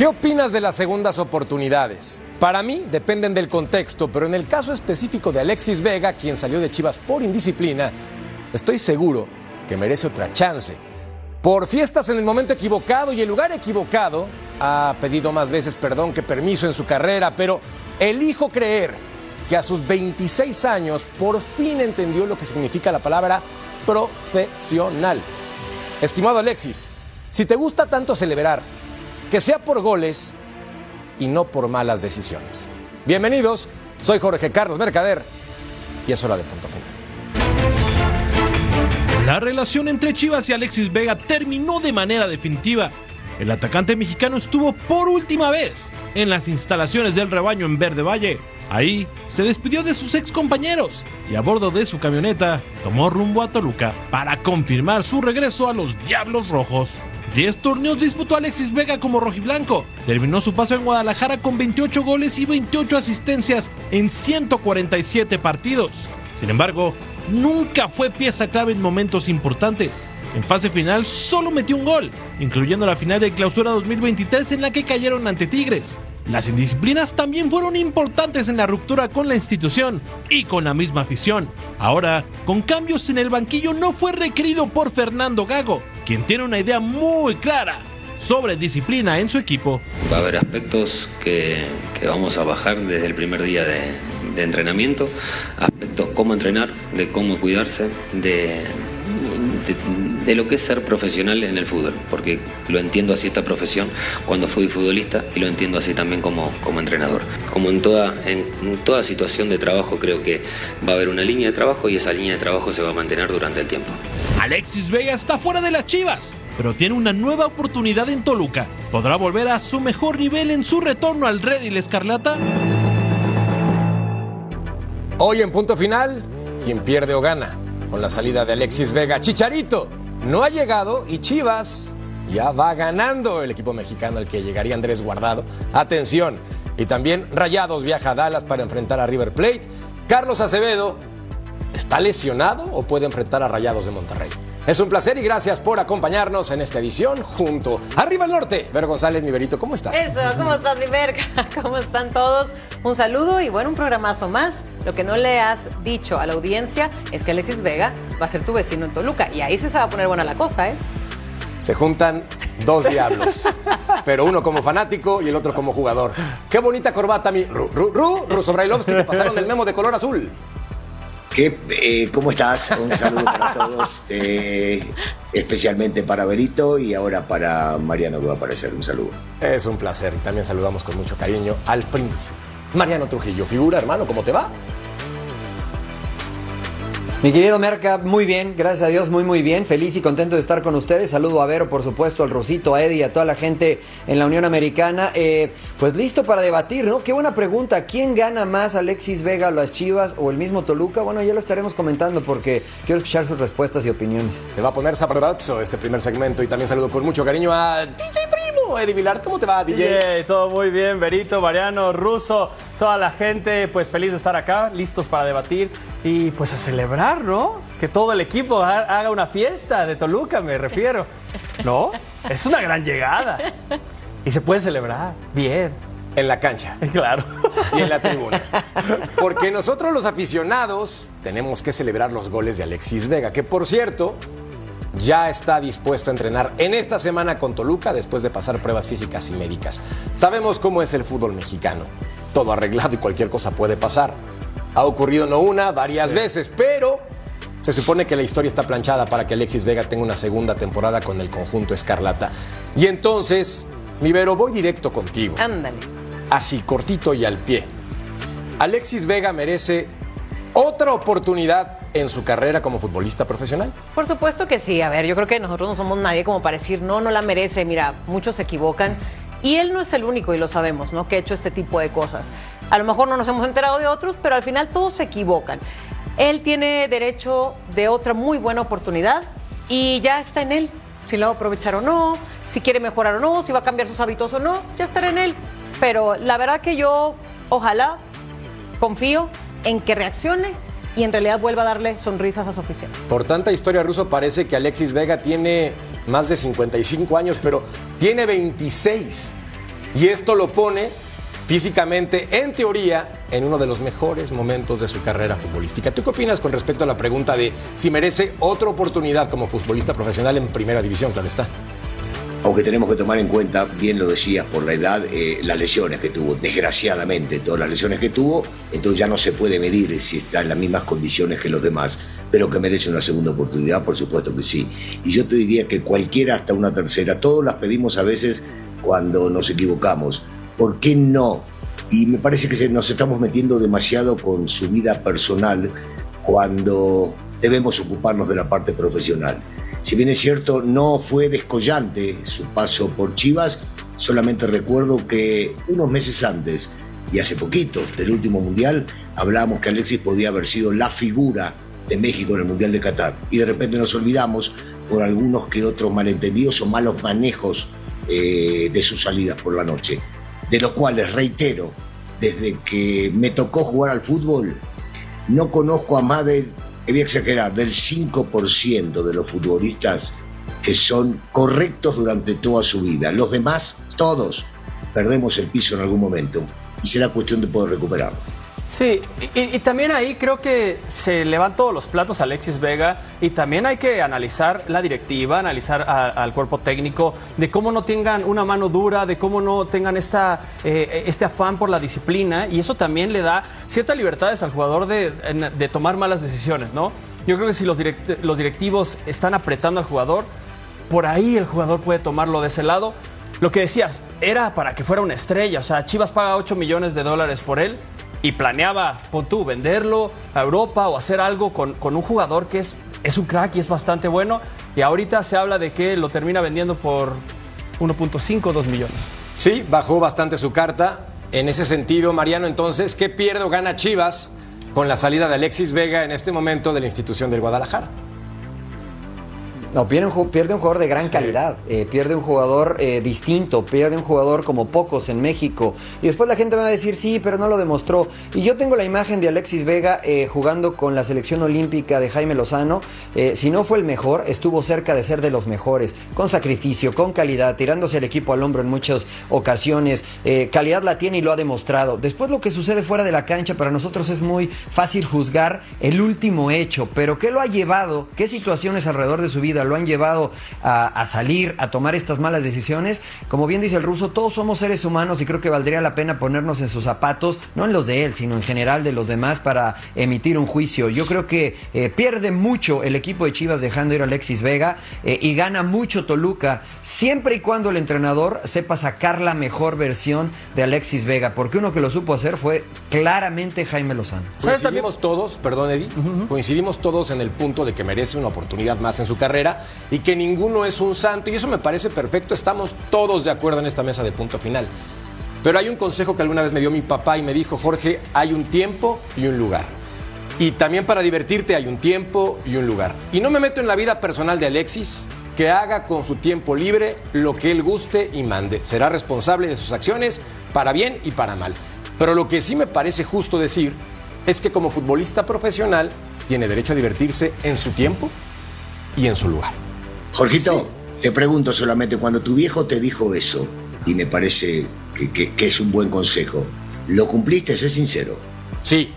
¿Qué opinas de las segundas oportunidades? Para mí dependen del contexto, pero en el caso específico de Alexis Vega, quien salió de Chivas por indisciplina, estoy seguro que merece otra chance. Por fiestas en el momento equivocado y el lugar equivocado, ha pedido más veces perdón que permiso en su carrera, pero elijo creer que a sus 26 años por fin entendió lo que significa la palabra profesional. Estimado Alexis, si te gusta tanto celebrar, que sea por goles y no por malas decisiones. Bienvenidos, soy Jorge Carlos Mercader y es hora de punto final. La relación entre Chivas y Alexis Vega terminó de manera definitiva. El atacante mexicano estuvo por última vez en las instalaciones del rebaño en Verde Valle. Ahí se despidió de sus ex compañeros y a bordo de su camioneta tomó rumbo a Toluca para confirmar su regreso a los Diablos Rojos. 10 torneos disputó Alexis Vega como rojiblanco. Terminó su paso en Guadalajara con 28 goles y 28 asistencias en 147 partidos. Sin embargo, nunca fue pieza clave en momentos importantes. En fase final solo metió un gol, incluyendo la final de clausura 2023 en la que cayeron ante Tigres. Las indisciplinas también fueron importantes en la ruptura con la institución y con la misma afición. Ahora, con cambios en el banquillo no fue requerido por Fernando Gago, quien tiene una idea muy clara sobre disciplina en su equipo. Va a haber aspectos que, vamos a bajar desde el primer día de, entrenamiento, aspectos cómo entrenar, de cómo cuidarse, de, de, lo que es ser profesional en el fútbol, porque lo entiendo así esta profesión cuando fui futbolista y lo entiendo así también como, como entrenador. Como en toda, en toda situación de trabajo creo que va a haber una línea de trabajo y esa línea de trabajo se va a mantener durante el tiempo. Alexis Vega está fuera de las Chivas, pero tiene una nueva oportunidad en Toluca. ¿Podrá volver a su mejor nivel en su retorno al Red y Escarlata? Hoy en punto final, quien pierde o gana con la salida de Alexis Vega. Chicharito no ha llegado y Chivas ya va ganando el equipo mexicano al que llegaría Andrés Guardado. Atención. Y también Rayados viaja a Dallas para enfrentar a River Plate. Carlos Acevedo ¿Está lesionado o puede enfrentar a Rayados de Monterrey? Es un placer y gracias por acompañarnos en esta edición junto Arriba al Norte. Ver González, mi Verito, ¿cómo estás? Eso, ¿cómo estás, mi? ¿Cómo están todos? Un saludo y bueno, un programazo más. Lo que no le has dicho a la audiencia es que Alexis Vega va a ser tu vecino en Toluca y ahí sí se va a poner buena la cosa, ¿eh? Se juntan dos diablos, pero uno como fanático y el otro como jugador. Qué bonita corbata, mi Ru, Ru, Ru, Ruso Brailovsky, te pasaron el memo de color azul. ¿Qué, eh, ¿Cómo estás? Un saludo para todos, eh, especialmente para Berito y ahora para Mariano que va a aparecer. Un saludo. Es un placer y también saludamos con mucho cariño al príncipe. Mariano Trujillo, figura, hermano, ¿cómo te va? Mi querido Merca, muy bien, gracias a Dios, muy muy bien, feliz y contento de estar con ustedes. Saludo a Vero, por supuesto, al Rosito, a Eddie, a toda la gente en la Unión Americana. Eh, pues listo para debatir, ¿no? Qué buena pregunta. ¿Quién gana más, Alexis Vega, las Chivas o el mismo Toluca? Bueno, ya lo estaremos comentando porque quiero escuchar sus respuestas y opiniones. Te va a poner sabroso este primer segmento y también saludo con mucho cariño a DJ Eddie Vilar. ¿Cómo te va, DJ? Todo muy bien, Berito, Mariano, Ruso, toda la gente, pues feliz de estar acá, listos para debatir y pues a celebrar, ¿no? Que todo el equipo haga una fiesta de Toluca, me refiero. ¿No? Es una gran llegada. Y se puede celebrar. Bien. En la cancha. Claro. Y en la tribuna. Porque nosotros los aficionados tenemos que celebrar los goles de Alexis Vega, que por cierto ya está dispuesto a entrenar en esta semana con Toluca después de pasar pruebas físicas y médicas. Sabemos cómo es el fútbol mexicano. Todo arreglado y cualquier cosa puede pasar. Ha ocurrido no una, varias sí. veces, pero se supone que la historia está planchada para que Alexis Vega tenga una segunda temporada con el conjunto Escarlata. Y entonces Mi Vero, voy directo contigo. Ándale. Así, cortito y al pie. Alexis Vega merece otra oportunidad en su carrera como futbolista profesional. Por supuesto que sí. A ver, yo creo que nosotros no somos nadie como para decir, no, no la merece. Mira, muchos se equivocan. Y él no es el único, y lo sabemos, ¿no? Que ha hecho este tipo de cosas. A lo mejor no nos hemos enterado de otros, pero al final todos se equivocan. Él tiene derecho de otra muy buena oportunidad y ya está en él. Si lo va a aprovechar o no, si quiere mejorar o no, si va a cambiar sus hábitos o no, ya estará en él. Pero la verdad que yo, ojalá, confío en que reaccione y en realidad vuelva a darle sonrisas a su afición. Por tanta historia ruso parece que Alexis Vega tiene más de 55 años, pero tiene 26. Y esto lo pone físicamente, en teoría, en uno de los mejores momentos de su carrera futbolística. ¿Tú qué opinas con respecto a la pregunta de si merece otra oportunidad como futbolista profesional en primera división? Claro está. Aunque tenemos que tomar en cuenta, bien lo decías, por la edad, eh, las lesiones que tuvo, desgraciadamente, todas las lesiones que tuvo, entonces ya no se puede medir si está en las mismas condiciones que los demás, pero que merece una segunda oportunidad, por supuesto que sí. Y yo te diría que cualquiera hasta una tercera, todos las pedimos a veces cuando nos equivocamos. ¿Por qué no? Y me parece que nos estamos metiendo demasiado con su vida personal cuando debemos ocuparnos de la parte profesional. Si bien es cierto, no fue descollante su paso por Chivas, solamente recuerdo que unos meses antes y hace poquito del último mundial hablábamos que Alexis podía haber sido la figura de México en el Mundial de Qatar. Y de repente nos olvidamos por algunos que otros malentendidos o malos manejos eh, de sus salidas por la noche. De los cuales, reitero, desde que me tocó jugar al fútbol, no conozco a más de voy a exagerar, del 5% de los futbolistas que son correctos durante toda su vida. Los demás, todos, perdemos el piso en algún momento y será cuestión de poder recuperarlo. Sí, y, también ahí creo que se le van todos los platos a Alexis Vega y también hay que analizar la directiva, analizar al cuerpo técnico, de cómo no tengan una mano dura, de cómo no tengan esta, eh, este afán por la disciplina y eso también le da ciertas libertades al jugador de, de tomar malas decisiones, ¿no? Yo creo que si los, direct, los directivos están apretando al jugador, por ahí el jugador puede tomarlo de ese lado. Lo que decías, era para que fuera una estrella, o sea, Chivas paga 8 millones de dólares por él y planeaba, pon tú, venderlo a Europa o hacer algo con, con, un jugador que es, es un crack y es bastante bueno. Y ahorita se habla de que lo termina vendiendo por 1.5, 2 millones. Sí, bajó bastante su carta. En ese sentido, Mariano, entonces, ¿qué pierde o gana Chivas con la salida de Alexis Vega en este momento de la institución del Guadalajara? No, pierde un, pierde un jugador de gran sí. calidad, eh, pierde un jugador eh, distinto, pierde un jugador como pocos en México. Y después la gente va a decir, sí, pero no lo demostró. Y yo tengo la imagen de Alexis Vega eh, jugando con la selección olímpica de Jaime Lozano. Si no fue el mejor, estuvo cerca de ser de los mejores, con sacrificio, con calidad, tirándose el equipo al hombro en muchas ocasiones. Calidad la tiene y lo ha demostrado. Después lo que sucede fuera de la cancha, para nosotros es muy fácil juzgar el último hecho, pero ¿qué lo ha llevado? ¿Qué situaciones alrededor de su vida? Lo han llevado a, a, salir, a tomar estas malas decisiones. Como bien dice el ruso, todos somos seres humanos y creo que valdría la pena ponernos en sus zapatos, no en los de él, sino en general de los demás para emitir un juicio. Yo creo que eh, pierde mucho el equipo de Chivas dejando ir a Alexis Vega eh, y gana mucho Toluca, siempre y cuando el entrenador sepa sacar la mejor versión de Alexis Vega, porque uno que lo supo hacer fue claramente Jaime Lozano. Coincidimos todos, perdón Eddie, uh -huh. coincidimos todos en el punto de que merece una oportunidad más en su carrera y que ninguno es un santo. Y eso me parece perfecto. Estamos todos de acuerdo en esta mesa de punto final. Pero hay un consejo que alguna vez me dio mi papá y me dijo, Jorge, hay un tiempo y un lugar. Y también para divertirte hay un tiempo y un lugar. Y no me meto en la vida personal de Alexis, que haga con su tiempo libre lo que él guste y mande. Será responsable de sus acciones para bien y para mal. Pero lo que sí me parece justo decir es que como futbolista profesional tiene derecho a divertirse en su tiempo y en su lugar. Jorgito, sí. te pregunto solamente, cuando tu viejo te dijo eso, y me parece que, que, que es un buen consejo, ¿lo cumpliste? Sé sincero. Sí.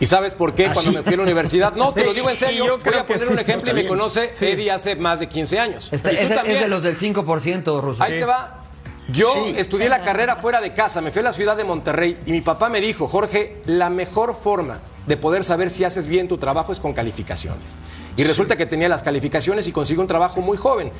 ¿Y sabes por qué? ¿Ah, Cuando sí? me fui a la universidad. No, te lo digo en serio. Yo Voy a poner un ejemplo y me conoce Eddie hace más de 15 años. Este, es, es, de los del 5%, Russo. Ahí te va. Yo sí. estudié la carrera fuera de casa, me fui a la ciudad de Monterrey y mi papá me dijo, Jorge, la mejor forma de poder saber si haces bien tu trabajo es con calificaciones. Y resulta que tenía las calificaciones y consigo un trabajo muy joven.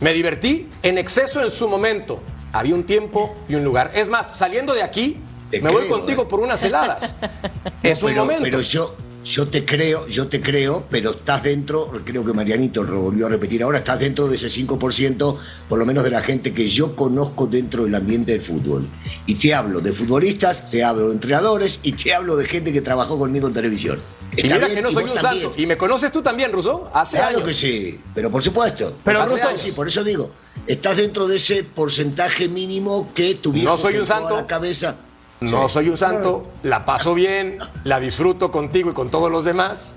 Me divertí en exceso en su momento, había un tiempo y un lugar. Es más, saliendo de aquí, me voy contigo eh. por unas heladas. es un pero, momento. Pero yo, yo te creo, yo te creo, pero estás dentro, creo que Marianito lo volvió a repetir ahora, estás dentro de ese 5%, por lo menos de la gente que yo conozco dentro del ambiente del fútbol. Y te hablo de futbolistas, te hablo de entrenadores y te hablo de gente que trabajó conmigo en televisión. y Está mira bien, que no soy un también. santo. Y me conoces tú también, Russo, hace Claro años. que sí, pero por supuesto. Pero, Hace Russo- años, sí, por eso digo, estás dentro de ese porcentaje mínimo que tu viejo No soy un santo. la cabeza. No soy un santo, la paso bien, la disfruto contigo y con todos los demás,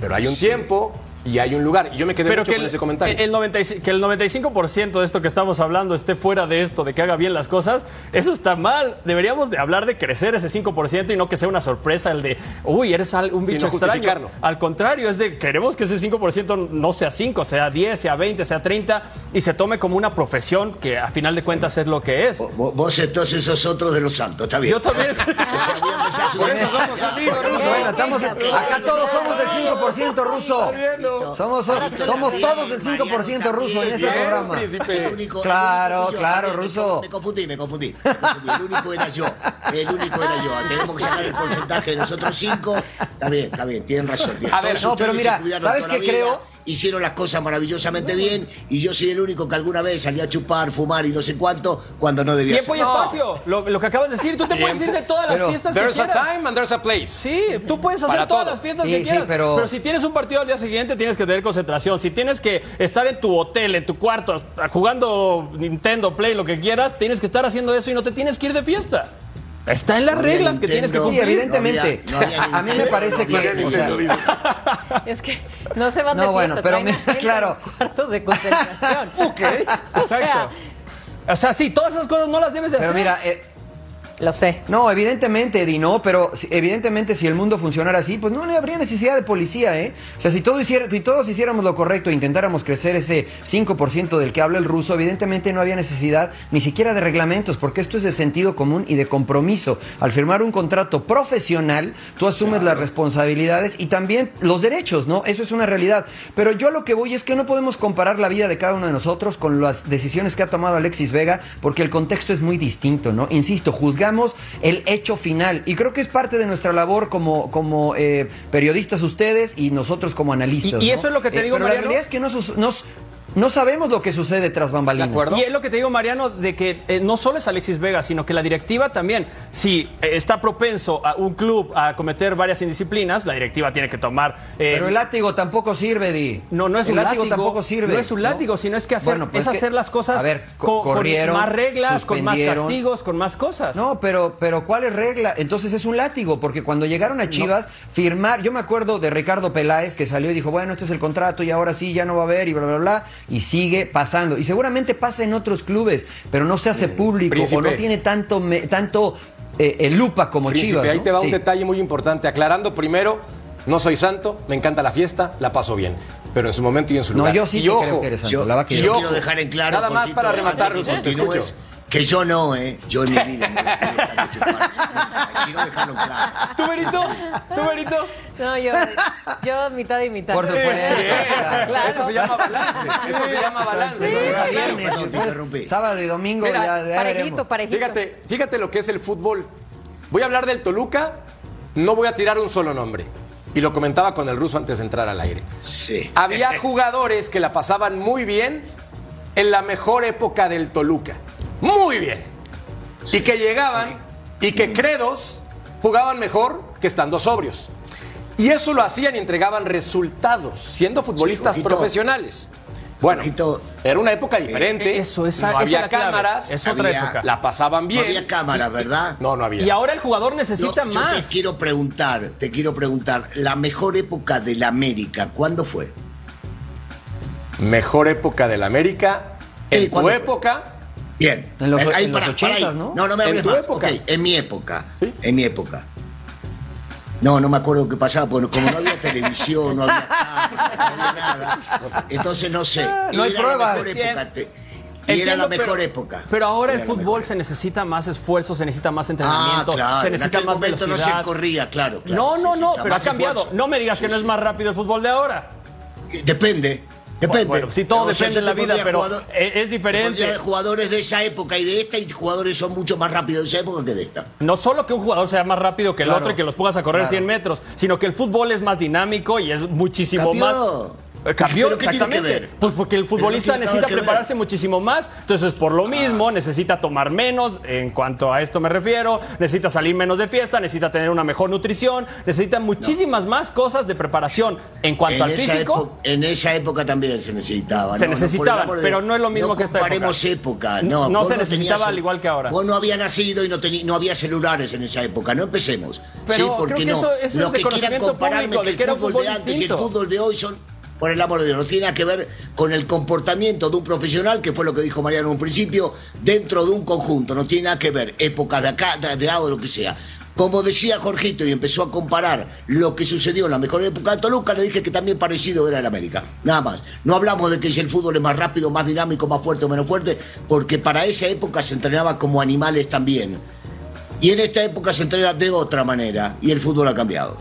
pero hay un tiempo y hay un lugar. Y yo me quedé Pero mucho que con el, ese comentario. el 95, que el 95% de esto que estamos hablando esté fuera de esto, de que haga bien las cosas, eso está mal. Deberíamos de hablar de crecer ese 5% y no que sea una sorpresa el de, uy, eres un bicho no extraño. Al contrario, es de, queremos que ese 5% no sea 5, sea 10, sea 20, sea 30 y se tome como una profesión que a final de cuentas es lo que es. Vos, vos entonces sos otro de los santos, está bien. Yo también. O sea, subir- Por eso somos amigos, Russo. Bueno, estamos, acá todos somos del 5% ruso. Somos, somos todos del 5% ruso en este programa. El único- Claro, el yo, claro, bien, Russo. Me confundí, me confundí, me confundí. El único era yo. El único era yo. Tenemos que sacar el porcentaje de nosotros cinco. Está bien, está bien, tienen razón. A ver, no, pero mira, ¿sabes qué creo? Hicieron las cosas maravillosamente bien y yo soy el único que alguna vez salí a chupar, fumar y no sé cuánto cuando no debía Tiempo y espacio. Lo, lo que acabas de decir, tú te puedes ir de todas las Pero fiestas que There's a quieras. time and there's a place. Sí, tú puedes hacer Para todas todo. las fiestas Sí, que sí, quieras. pero- pero... si tienes un partido al día siguiente, tienes que tener concentración. Si tienes que estar en tu hotel, en tu cuarto, jugando Nintendo, Play, lo que quieras, tienes que estar haciendo eso y no te tienes que ir de fiesta. Está en las No reglas que tienes que Nintendo. Sí, cumplir. evidentemente. No había- no había a mí me parece que. o sea, Es que no se van No, de bueno, fiesta, pero traen a mira, claro. los cuartos de concentración. ok. Exacto. O sea, sí, todas esas cosas no las debes de pero hacer. mira, eh, Lo sé. No, evidentemente, Eddie, no, pero evidentemente si el mundo funcionara así, pues no le habría necesidad de policía, ¿eh? O sea, si, todo hiciera, si todos hiciéramos lo correcto e intentáramos crecer ese 5% del que habla el ruso, evidentemente no había necesidad ni siquiera de reglamentos, porque esto es de sentido común y de compromiso. Al firmar un contrato profesional, tú asumes las responsabilidades y también los derechos, ¿no? Eso es una realidad. Pero yo a lo que voy es que no podemos comparar la vida de cada uno de nosotros con las decisiones que ha tomado Alexis Vega, porque el contexto es muy distinto, ¿no? Insisto, el hecho final y creo que es parte de nuestra labor como, como eh, periodistas ustedes y nosotros como analistas. Y- y ¿no? eso es lo que te Eh, digo, pero Mariano. la realidad es que nos- no sabemos lo que sucede tras bambalinas. De acuerdo. Y es lo que te digo, Mariano, de que eh, no solo es Alexis Vega, sino que la directiva también, si eh, está propenso a un club a cometer varias indisciplinas, la directiva tiene que tomar... eh, Pero el látigo tampoco sirve, Di. No, no es el un látigo. tampoco sirve. No es un látigo, sino es que hacer, Bueno, pues es que- hacer las cosas a ver, co- con, corrieron, más reglas, con más castigos, con más cosas. No, pero, pero ¿cuál es regla? Entonces es un látigo, porque cuando llegaron a Chivas, firmar, yo me acuerdo de Ricardo Peláez que salió y dijo, bueno, este es el contrato y ahora sí, ya no va a haber y bla, bla, bla, y sigue pasando. Y seguramente pasa en otros clubes, pero no se hace público Príncipe. o no tiene tanto, me- tanto eh, eh, lupa como Príncipe, Chivas. ahí ¿no? te va Sí. un detalle muy importante. Aclarando primero, no soy santo, me encanta la fiesta, la paso bien. Pero en su momento y en su No, lugar. yo sí y te ojo, creo que eres santo. Yo, la va yo quiero dejar en claro. nada más para rematar, antes que Russo, te escucho. Que yo no, ¿eh? Yo en mi vida me refiero a mucho. Quiero dejarlo claro. ¿Tú, Berito? ¿Tú, Berito? No, yo, yo mitad y mitad. Por supuesto. Claro. Eso se llama balance. Eso se llama balance. Sí, viernes, perdón, te interrumpí. sábado y domingo Mira, ya, ya Parejito, veremos. parejito. Fíjate, fíjate lo que es el fútbol. Voy a hablar del Toluca, no voy a tirar un solo nombre. Y lo comentaba con el ruso antes de entrar al aire. Sí. Había jugadores que la pasaban muy bien en la mejor época del Toluca. Muy bien. Y que llegaban y que credos jugaban mejor que estando sobrios. Y eso lo hacían y entregaban resultados, siendo futbolistas Sí, profesionales. Bueno, era una época diferente. Eso, esa- no esa había es la clave. cámaras, Es otra Había- época. la pasaban bien. No había cámara, ¿verdad? No, no había. Y ahora el jugador necesita yo más. te quiero preguntar, te quiero preguntar, la mejor época de la América, ¿cuándo fue? Mejor época del América. Sí, En tu época, Bien. En los- Ahí, en los para, 80s, para ahí. ¿no? No, no me En tu más. época. En mi época. Sí. En mi época. No, no me acuerdo qué pasaba, porque como no había televisión, no había cámara, no había nada. Entonces no sé. no hay Era pruebas. Y era Entiendo, la mejor pero- época. Pero ahora Era el fútbol se necesita más esfuerzo, se necesita más Ah, entrenamiento, claro. se en necesita aquel más momento velocidad. no se corría, claro. claro. no, no, no, pero ha cambiado. esfuerzo. No me digas que no es más rápido el fútbol de ahora. Depende. Depende. Bueno, sí, todo O sea, depende yo en la vida, pero jugador- es, diferente. de jugadores de esa época y de esta, y jugadores son mucho más rápidos de esa época que de esta. No solo que un jugador sea más rápido que el Claro. otro y que los pongas a correr Claro. 100 metros, sino que el fútbol es más dinámico y es muchísimo más. Eh, Cambió, ¿Pero qué tiene que exactamente. Pues porque el futbolista necesita prepararse muchísimo más, entonces por lo mismo necesita tomar menos, en cuanto a esto me refiero, necesita salir menos de fiesta, necesita tener una mejor nutrición, necesita muchísimas más cosas de preparación. En cuanto en, al físico, en esa época también se necesitaba. Se no, no, necesitaban, pero no es lo mismo No que esta época. No, se necesitaba al igual que ahora. Vos no habías nacido y no, no había celulares en esa época. No empecemos. Pero sí, porque creo que no. eso- eso Los es de que quieran conocimiento compararme público, que de el que era un fútbol de antes y el fútbol de hoy son. Por el amor de Dios, no tiene nada que ver con el comportamiento de un profesional, que fue lo que dijo Mariano en un principio, dentro de un conjunto. No tiene nada que ver, épocas de acá, de, de lado, lo que sea. Como decía Jorgito y empezó a comparar lo que sucedió en la mejor época de Toluca, le dije que también parecido era el América. Nada más. No hablamos de que si el fútbol es más rápido, más dinámico, más fuerte o menos fuerte, porque para esa época se entrenaba como animales también. Y en esta época se entrena de otra manera y el fútbol ha cambiado.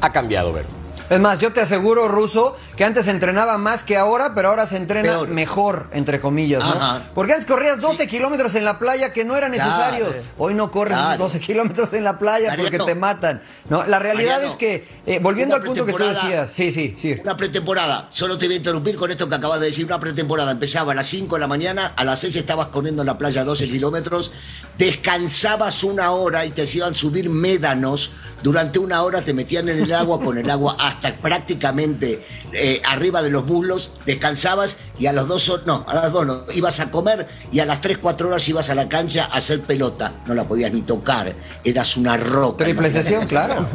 Ha cambiado, Vero. Es más, yo te aseguro, Ruso, que antes entrenaba más que ahora, pero ahora se entrena Peor. mejor, entre comillas, ¿no? Ajá. Porque antes corrías 12 kilómetros en la playa que no eran necesarios. Claro. Hoy no corres Claro. 12 kilómetros en la playa porque te matan. No, la realidad Mariano, es que, eh, volviendo al punto que tú decías, sí, sí, sí. Una pretemporada, solo te voy a interrumpir con esto que acabas de decir. Una pretemporada empezaba a las 5 de la mañana, a las 6 estabas corriendo en la playa 12 kilómetros, descansabas una hora y te hacían subir médanos. Durante una hora te metían en el agua con el agua hasta prácticamente eh, arriba de los muslos, descansabas y a las dos, no, a las dos no, ibas a comer y a las 3, 4 horas ibas a la cancha a hacer pelota. No la podías ni tocar, eras una roca. Triple sesión, claro.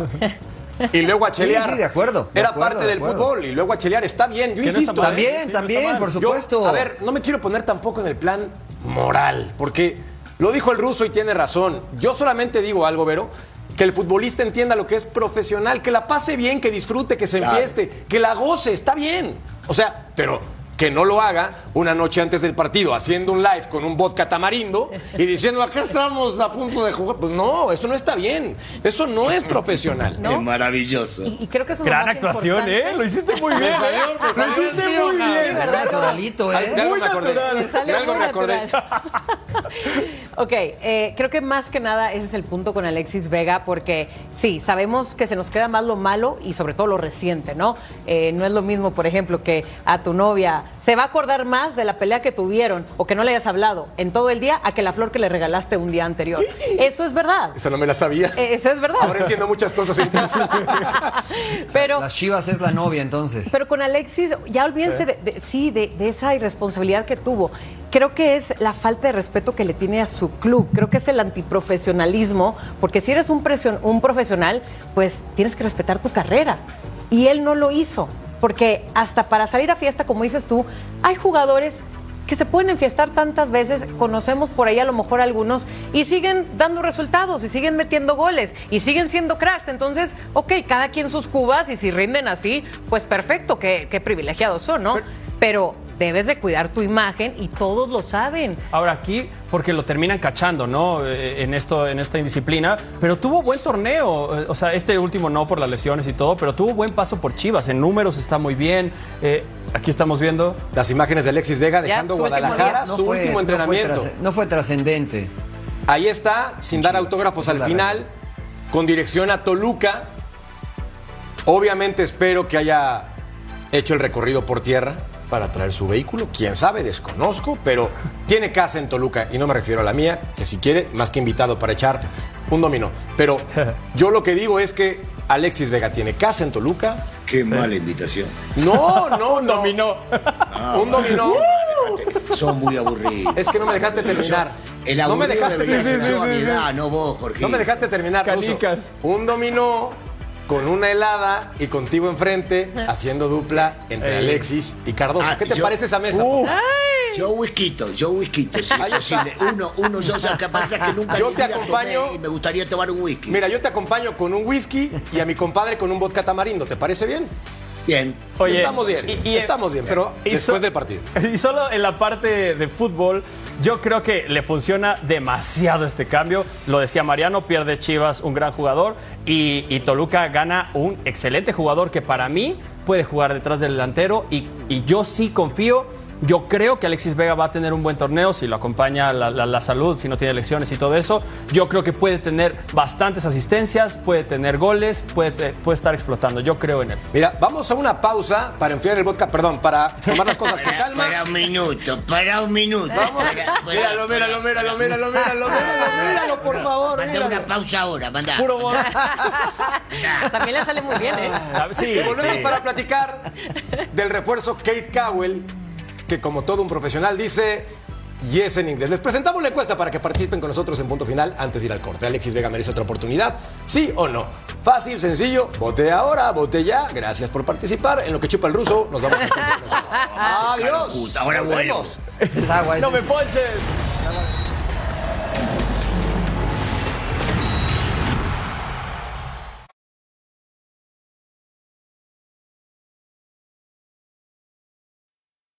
Y luego a chelear. Sí, sí, de acuerdo, de Era acuerdo, parte de del acuerdo. fútbol. Y luego a chelear está bien. Yo no insisto. mal. ¿eh? Sí, También, no también, por Yo, supuesto. a ver, no me quiero poner tampoco en el plan moral, porque lo dijo el ruso y tiene razón. Yo solamente digo algo, Vero, que el futbolista entienda lo que es profesional, que la pase bien, que disfrute, que se Claro. enfieste, que la goce, está bien. O sea, pero que no lo haga una noche antes del partido haciendo un live con un vodka tamarindo y diciendo acá estamos a punto de jugar. Pues no, eso no está bien. Eso no es profesional. ¿no? Es maravilloso. Y, y creo que eso es gran más actuación, importante. ¿eh? Lo hiciste muy bien. salió, ¿eh? Lo hiciste muy bien. ¿Verdad? Naturalito, ¿eh? de algo Muy me acordé. De algo me acordé. ok, eh, creo que más que nada ese es el punto con Alexis Vega, porque sí, sabemos que se nos queda más lo malo y sobre todo lo reciente, ¿no? Eh, no es lo mismo, por ejemplo, que a tu novia se va a acordar más de la pelea que tuvieron o que no le hayas hablado en todo el día a que la flor que le regalaste un día anterior. Eso es verdad. Esa no me la sabía. Eh, Eso es verdad. Ahora entiendo muchas cosas en casa. Pero Las Chivas es la novia, entonces. Pero con Alexis, ya olvídense de, de- sí, de, de esa irresponsabilidad que tuvo. Creo que es la falta de respeto que le tiene a su club. Creo que es el antiprofesionalismo, porque si eres un, presion- un profesional, pues tienes que respetar tu carrera. Y él no lo hizo, porque hasta para salir a fiesta, como dices tú, hay jugadores que se pueden enfiestar tantas veces, conocemos por ahí a lo mejor algunos, y siguen dando resultados, y siguen metiendo goles, y siguen siendo cracks. Entonces, ok, cada quien sus cubas, y si rinden así, pues perfecto, qué, qué privilegiados son, ¿no? Pero debes de cuidar tu imagen y todos lo saben. Ahora aquí, porque lo terminan cachando, ¿no? Eh, En esto, en esta indisciplina. Pero tuvo buen torneo. eh, O sea, este último no por las lesiones y todo, pero tuvo buen paso por Chivas. En números está muy bien. Eh, aquí estamos viendo. Las imágenes de Alexis Vega Ya, dejando último Guadalajara, su fue- último no fue entrenamiento. No fue trascendente. Ahí está, sin dar autógrafos al final, con dirección a Toluca. Obviamente espero que haya hecho el recorrido por tierra para traer su vehículo. Quién sabe, desconozco, pero tiene casa en Toluca y no me refiero a la mía, que si quiere, más que invitado para echar un dominó. Pero yo lo que digo es que Alexis Vega tiene casa en Toluca. Qué mala invitación. No, no, no. Dominó. Un dominó. Son muy aburridos. Es que no me dejaste terminar. El no me aburrido dejaste terminar. no vos, Jorge. No me dejaste terminar. Canicas. Un dominó con una helada y contigo enfrente, haciendo dupla entre Ey. Alexis y Cardoso. Ah, ¿Qué te yo- parece esa mesa? Uf. Yo whisky, yo whisky, sí, Ahí está. posible. Uno, uno, yo, o sea, capaz es que nunca Yo mi te vida acompaño. tomé y me gustaría tomar un whisky. Mira, yo te acompaño con un whisky y a mi compadre con un vodka tamarindo. ¿Te parece bien? Bien. Oye, estamos bien. y- y- estamos bien, pero y después so- del partido. Y solo en la parte de fútbol, yo creo que le funciona demasiado este cambio. Lo decía Mariano, pierde Chivas un gran jugador y, y Toluca gana un excelente jugador que para mí puede jugar detrás del delantero y, y yo sí confío yo creo que Alexis Vega va a tener un buen torneo si lo acompaña la, la, la, salud, si no tiene elecciones y todo eso. Yo creo que puede tener bastantes asistencias, puede tener goles, puede, puede estar explotando. Yo creo en él. Mira, vamos a una pausa para enfriar el vodka, perdón, para tomar las cosas con calma. Para un minuto, para un minuto. Vamos. Míralo, míralo, míralo, míralo, míralo, míralo, míralo, por favor. Manda míralo. una pausa ahora, manda. Puro. También le sale muy bien, ¿eh? Sí, Y volvemos sí. para platicar del refuerzo Kate Cowell, que como todo un profesional dice yes en inglés. Les presentamos la encuesta para que participen con nosotros en punto final antes de ir al corte. ¿Alexis Vega merece otra oportunidad? ¿Sí o no? Fácil, sencillo. Vote ahora, vote ya. Gracias por participar. En lo que chupa el ruso, nos vamos corte. Adiós. ahora Nos vuelvo. vemos. Es agua, es- No me ponches.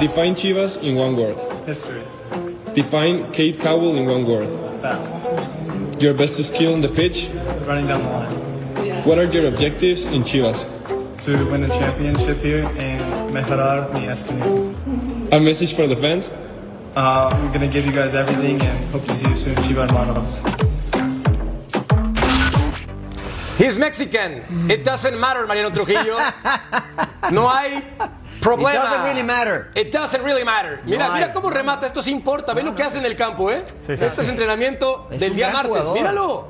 Define Chivas in one word. History. Define Kate Cowell in one word. Fast. Your best skill on the pitch. Running down the line. What are your objectives in Chivas? To win a championship here and mejorar mi español. A message for the fans. Uh, I'm gonna give you guys everything and hope to see you soon. Chiva hermanos. He's Mexican. It doesn't matter, Mariano Trujillo. No hay problema. It doesn't really matter. It doesn't really matter. Mira, No mira cómo remata. Esto sí importa. Ve lo que hace en el campo, ¿eh? Sí, sí, este es sí. entrenamiento Es del día martes. jugador. Míralo.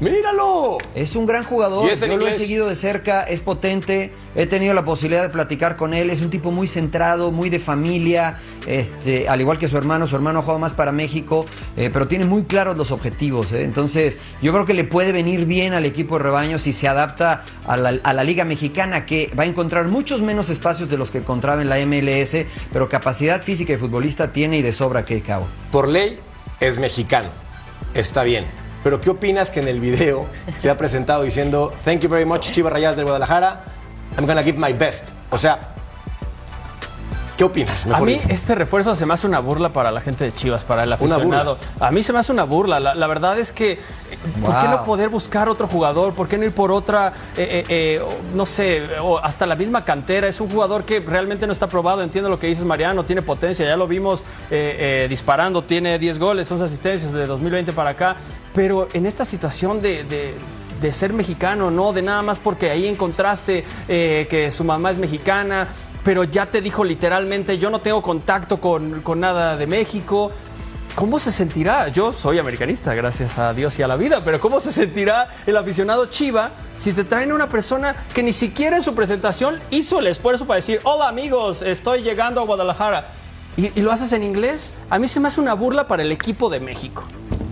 Míralo. Es un gran jugador, yo lo he seguido de cerca, es potente, he tenido la posibilidad de platicar con él, es un tipo muy centrado, muy de familia, este, al igual que su hermano, su hermano ha jugado más para México, eh, pero tiene muy claros los objetivos, ¿eh? entonces yo creo que le puede venir bien al equipo de rebaño si se adapta a la, a la Liga Mexicana, que va a encontrar muchos menos espacios de los que encontraba en la MLS, pero capacidad física y futbolista tiene y de sobra que cabo. Por ley es mexicano. Está bien. Pero ¿qué opinas que en el video se ha presentado diciendo Thank you very much, Chivas Rayadas del Guadalajara. I'm gonna give my best. O sea, ¿qué opinas? A mí este refuerzo se me hace una burla para la gente de Chivas, para el aficionado. A mí se me hace una burla. La, la verdad es que, ¿por qué no poder buscar otro jugador? ¿Por qué no ir por otra, eh, eh, eh, no sé, o hasta la misma cantera? Es un jugador que realmente no está probado. Entiendo lo que dices, Mariano, tiene potencia. Ya lo vimos disparando, tiene 10 goles, 11 asistencias de 2020 para acá. Pero en esta situación de... de de ser mexicano, no de nada más porque ahí encontraste eh, que su mamá es mexicana, pero ya te dijo literalmente, yo no tengo contacto con, con nada de México. ¿Cómo se sentirá? Yo soy americanista, gracias a Dios y a la vida, pero ¿cómo se sentirá el aficionado Chiva si te traen una persona que ni siquiera en su presentación hizo el esfuerzo para decir, hola amigos, estoy llegando a Guadalajara? Y, y lo haces en inglés. A mí se me hace una burla para el equipo de México.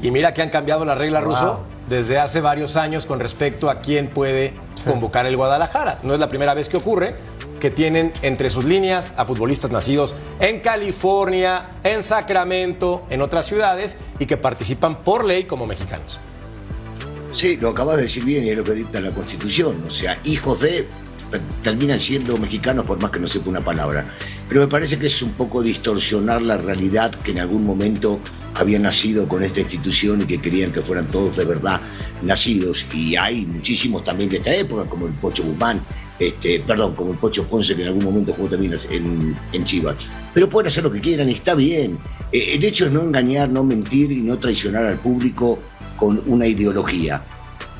Y mira que han cambiado la regla ruso desde hace varios años con respecto a quién puede convocar el Guadalajara. No es la primera vez que ocurre que tienen entre sus líneas a futbolistas nacidos en California, en Sacramento, en otras ciudades y que participan por ley como mexicanos. Sí, lo acabas de decir bien y es lo que dicta la Constitución. O sea, hijos de terminan siendo mexicanos por más que no sepa una palabra. Pero me parece que es un poco distorsionar la realidad que en algún momento habían nacido con esta institución y que querían que fueran todos de verdad nacidos. Y hay muchísimos también de esta época, como el Pocho Guzmán, este, perdón, como el Pocho Ponce, que en algún momento jugó también en, Chivas. Pero pueden hacer lo que quieran está bien. Eh, el hecho es no engañar, no mentir y no traicionar al público con una ideología.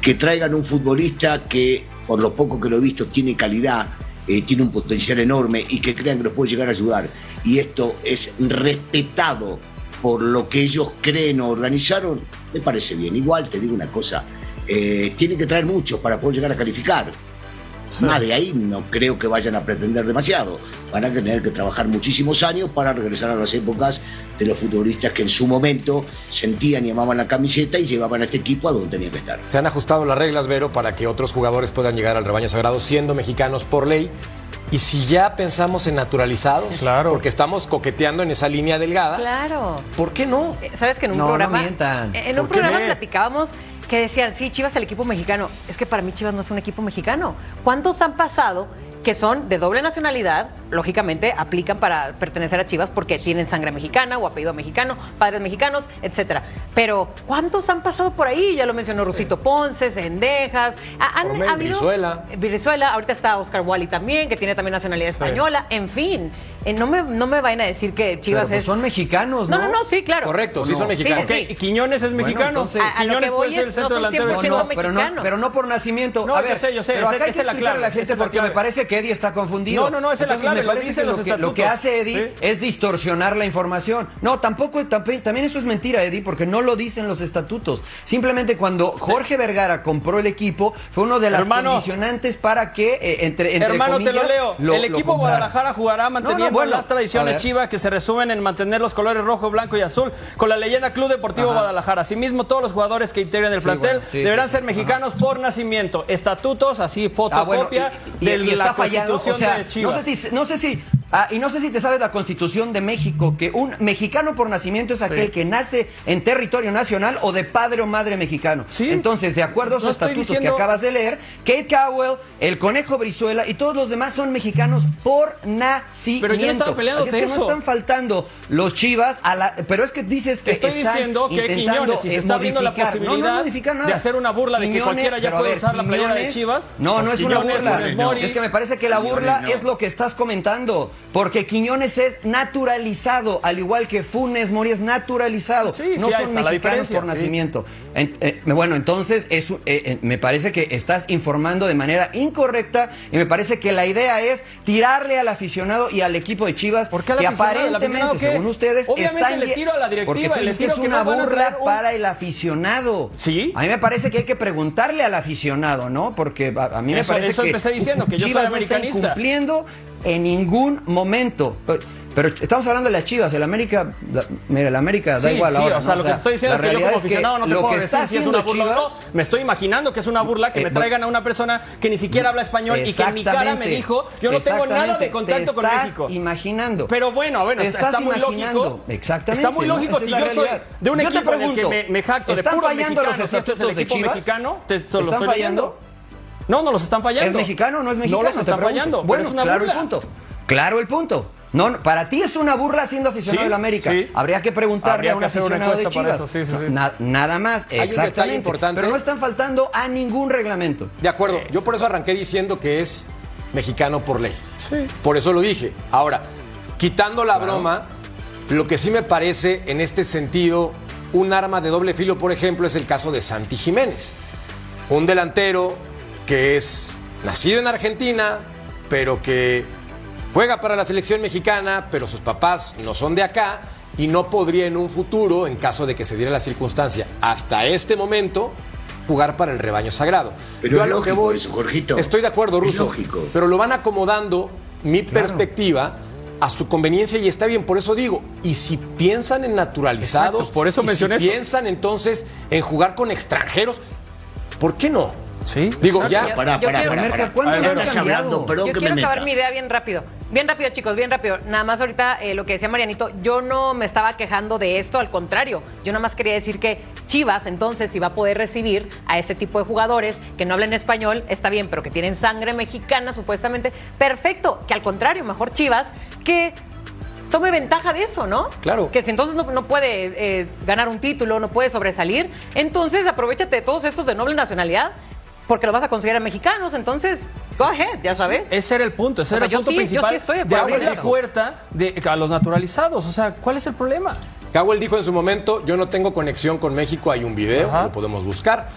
Que traigan un futbolista que, por lo poco que lo he visto, tiene calidad, eh, tiene un potencial enorme y que crean que los puede llegar a ayudar. Y esto es respetado por lo que ellos creen o organizaron, me parece bien. Igual te digo una cosa, eh, tienen que traer muchos para poder llegar a calificar. Más de ahí no creo que vayan a pretender demasiado. Van a tener que trabajar muchísimos años para regresar a las épocas de los futbolistas que en su momento sentían y amaban la camiseta y llevaban a este equipo a donde tenía que estar. Se han ajustado las reglas, Vero, para que otros jugadores puedan llegar al rebaño sagrado siendo mexicanos por ley. Y si ya pensamos en naturalizados, Claro. porque estamos coqueteando en esa línea delgada, Claro. ¿por qué no? Eh, ¿Sabes que en un No, no programa. mientan. En un programa platicábamos que decían, sí, Chivas el equipo mexicano. Es que para mí Chivas no es un equipo mexicano. ¿Cuántos han pasado que son de doble nacionalidad? Lógicamente aplican para pertenecer a Chivas porque tienen sangre mexicana o apellido mexicano, padres mexicanos, etcétera. Pero ¿cuántos han pasado por ahí? Ya lo mencionó Rusito Ponce, Cendejas. Ha- Han, habido-. Eh, Brizuela, ahorita está Oscar Wally también, que tiene también nacionalidad española. En fin, eh, no, me, no me vayan a decir que Chivas Pero, pues, es. son mexicanos, ¿no? No, no, no, sí, claro. Correcto, sí no? son mexicanos. Sí, Quiñones es mexicano. entonces- A- a lo Quiñones puede ser el es, centro no delantero de 100% Chivas. No, pero no, pero no por nacimiento. No, a yo ver, sé, yo sé, pero acá hay esa que es la explicarle clave, a la gente es porque me parece que Eddie está confundido. No, no, no, esa es la Entonces, clave, me lo parece dicen que los lo que, lo que estatutos. hace Eddie Sí. es distorsionar la información. No, tampoco, tamp- también eso es mentira, Eddie, porque no lo dicen los estatutos. Simplemente cuando Jorge Vergara compró el equipo, fue uno de las Hermano. condicionantes para que, eh, entre, entre Hermano, te lo leo. lo- el equipo. Guadalajara jugará manteniendo No, no, bueno, las tradiciones chivas que se resumen en mantener los colores rojo, blanco y azul con la leyenda Club Deportivo Ajá. Guadalajara. Asimismo, todos los jugadores que integran el Sí, plantel bueno, sí, deberán ser mexicanos por nacimiento. Estatutos, así Ah, bueno, fotocopia y- y- la está fallando, o Constitución sea, de Chivas. no sé si, no sé si, ah, y no sé si te sabes la Constitución de México, que un mexicano por nacimiento es aquel que nace en territorio nacional o de padre o madre mexicano. Sí. Entonces, de acuerdo a No esos estoy estatutos diciendo- que acabas de leer, Kate Cowell, el Conejo Brizuela y todos los demás son mexicanos por nacimiento. Pero yo no estaba peleándote Así es que eso. no están faltando los Chivas a la, pero es que dices que Estoy están diciendo que intentando, Quiñones, si se está abriendo la modificar. No, no posibilidad modifica nada. de hacer una burla de que cualquiera ya pero a puede ver, usar la playera de Chivas, No, no pues es una Quiñones, burla. Es que me parece que la burla Quiñones no. es lo que estás comentando. Porque Quiñones es naturalizado, al igual que Funes Mori es naturalizado. Sí, no sí, son mexicanos por sí. nacimiento. En- eh, bueno, entonces es, eh, eh, me parece que estás informando de manera incorrecta y me parece que la idea es tirarle al aficionado y al equipo de Chivas ¿Por qué que aparentemente, qué? según ustedes, Obviamente están le tiro a la directiva, le tiro es una no burla un- para el aficionado. Sí. A mí me parece que hay que preguntarle al aficionado, ¿no? Porque a, a mí me parece eso que empecé diciendo, que yo soy Chivas no está americanista. incumpliendo en ningún momento. Pero, estamos hablando de las Chivas, el América, la- mira, el América da Sí, igual sí, ahora. o sea, ¿no? lo que te estoy diciendo es que yo como aficionado no te puedo decir si es una burla o no. Me estoy imaginando que es una burla que Eh, me traigan a una persona que ni siquiera habla español y que en mi cara me dijo, yo no tengo nada de contacto Te con México. imaginando. Pero bueno, bueno, está, estás está muy lógico. Exactamente, Está muy lógico si yo soy de un Yo equipo en el que me, me jacto de ¿están puros fallando los y este es el equipo mexicano, te, lo ¿Están estoy fallando? No, no los están fallando. ¿Es mexicano o no es mexicano? No los están fallando. Bueno, es una claro burla. Claro el punto. No, no, para ti es una burla siendo aficionado Sí, de la América. sí. Habría que preguntarle Habría a un que hacer una aficionado de Chivas. eso, sí, sí, sí. Na- nada más, Hay un detalle exactamente. importante. Pero no están faltando a ningún reglamento. De acuerdo, yo por eso arranqué diciendo que es mexicano por ley. Por eso lo dije. Ahora, quitando la broma, lo que sí me parece en este sentido un arma de doble filo, por ejemplo, es el caso de Santi Jiménez. Un delantero que es nacido en Argentina, pero que juega para la selección mexicana, pero sus papás no son de acá y no podría en un futuro, en caso de que se diera la circunstancia, hasta este momento, jugar para el rebaño sagrado. Pero Yo es a lo que voy- eso, Jorgito. Estoy de acuerdo, Es Ruso. lógico. Pero lo van acomodando mi perspectiva a su conveniencia y está bien, por eso digo, y si piensan en naturalizados, Exacto, por eso y mencioné si eso. piensan entonces en jugar con extranjeros, ¿por qué no? Sí, Digo, exacto. ya, Yo-. ¿cuándo ¿De qué ha estás hablando? Perdón Yo que me quiero acabar mi idea bien rápido. Bien rápido, chicos, bien rápido. Nada más ahorita eh, lo que decía Marianito, yo no me estaba quejando de esto, al contrario. Yo nada más quería decir que Chivas, entonces, si va a poder recibir a este tipo de jugadores que no hablen español, está bien, pero que tienen sangre mexicana, supuestamente, perfecto. Que al contrario, mejor Chivas que tome ventaja de eso, ¿no? Claro. Que si entonces no, no puede eh, ganar un título, no puede sobresalir, entonces aprovechate de todos estos de noble nacionalidad, porque lo vas a considerar mexicanos, entonces, go ahead, ya sabes. Ese era el punto, ese O era sea, el punto sí- yo principal sí estoy de abrir la puerta de, a los naturalizados. O sea, ¿cuál es el problema? Cowell dijo en su momento, yo no tengo conexión con México, hay un video, Ajá. lo podemos buscar.